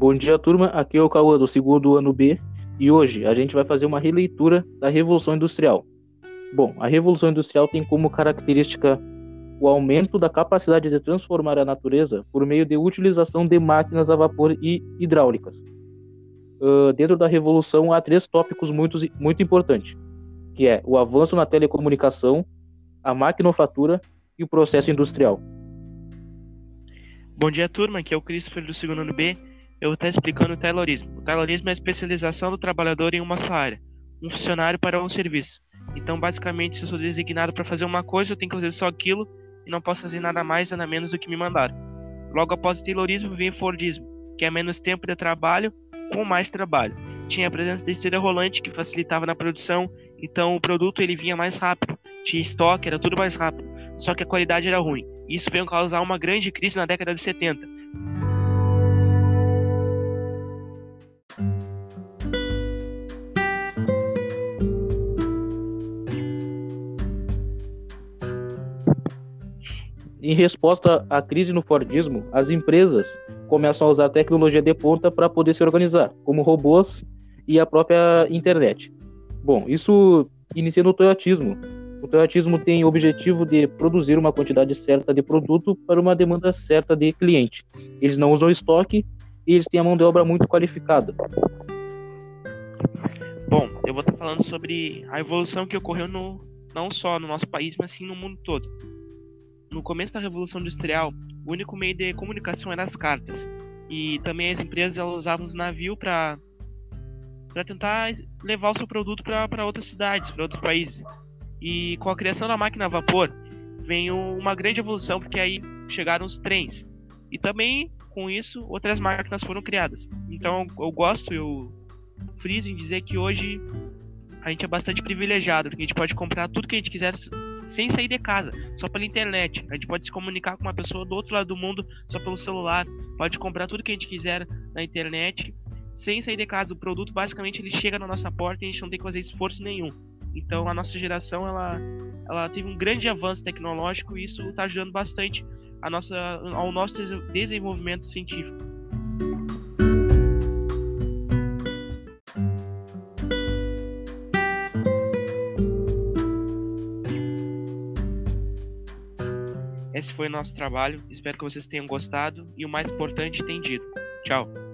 Bom dia, turma. Aqui é o Cauã do segundo ano B e hoje a gente vai fazer uma releitura da Revolução Industrial. Bom, a Revolução Industrial tem como característica o aumento da capacidade de transformar a natureza por meio de utilização de máquinas a vapor e hidráulicas. Uh, dentro da Revolução há três tópicos muito, muito importantes, que é o avanço na telecomunicação, a maquinofatura e o processo industrial. Bom dia, turma. Aqui é o Christopher do segundo ano B eu vou estar explicando o taylorismo. O taylorismo é a especialização do trabalhador em uma só área, um funcionário para um serviço. Então, basicamente, se eu sou designado para fazer uma coisa, eu tenho que fazer só aquilo e não posso fazer nada mais, nada menos do que me mandaram. Logo após o taylorismo vem o Fordismo, que é menos tempo de trabalho com mais trabalho. Tinha a presença de esteira rolante que facilitava na produção, então o produto ele vinha mais rápido, tinha estoque, era tudo mais rápido, só que a qualidade era ruim. Isso veio causar uma grande crise na década de 70 Em resposta à crise no Fordismo, as empresas começam a usar tecnologia de ponta para poder se organizar, como robôs e a própria internet. Bom, isso inicia no Toyotismo. O Toyotismo tem o objetivo de produzir uma quantidade certa de produto para uma demanda certa de cliente. Eles não usam estoque e eles têm a mão de obra muito qualificada. Bom, eu vou estar falando sobre a evolução que ocorreu no, não só no nosso país, mas sim no mundo todo no começo da Revolução Industrial, o único meio de comunicação era as cartas. E também as empresas elas usavam os navios para tentar levar o seu produto para outras cidades, para outros países. E com a criação da máquina a vapor, veio uma grande evolução, porque aí chegaram os trens. E também, com isso, outras máquinas foram criadas. Então, eu gosto, eu friso em dizer que hoje a gente é bastante privilegiado, porque a gente pode comprar tudo que a gente quiser sem sair de casa, só pela internet. A gente pode se comunicar com uma pessoa do outro lado do mundo só pelo celular, pode comprar tudo que a gente quiser na internet sem sair de casa. O produto basicamente ele chega na nossa porta e a gente não tem que fazer esforço nenhum. Então a nossa geração ela, ela teve um grande avanço tecnológico e isso está ajudando bastante a nossa, ao nosso desenvolvimento científico. Esse foi o nosso trabalho. Espero que vocês tenham gostado e o mais importante, entendido. Tchau.